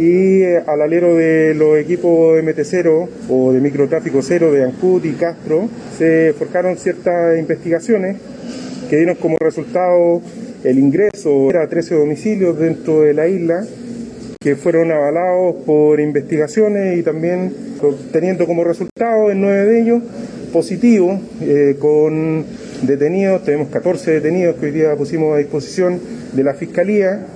y eh, al alero de los equipos MT0 o de microtráfico cero de Ancud y Castro se forjaron ciertas investigaciones que dieron como resultado el ingreso a 13 domicilios dentro de la isla que fueron avalados por investigaciones y también teniendo como resultado en nueve de ellos positivos eh, con detenidos, tenemos 14 detenidos que hoy día pusimos a disposición de la Fiscalía.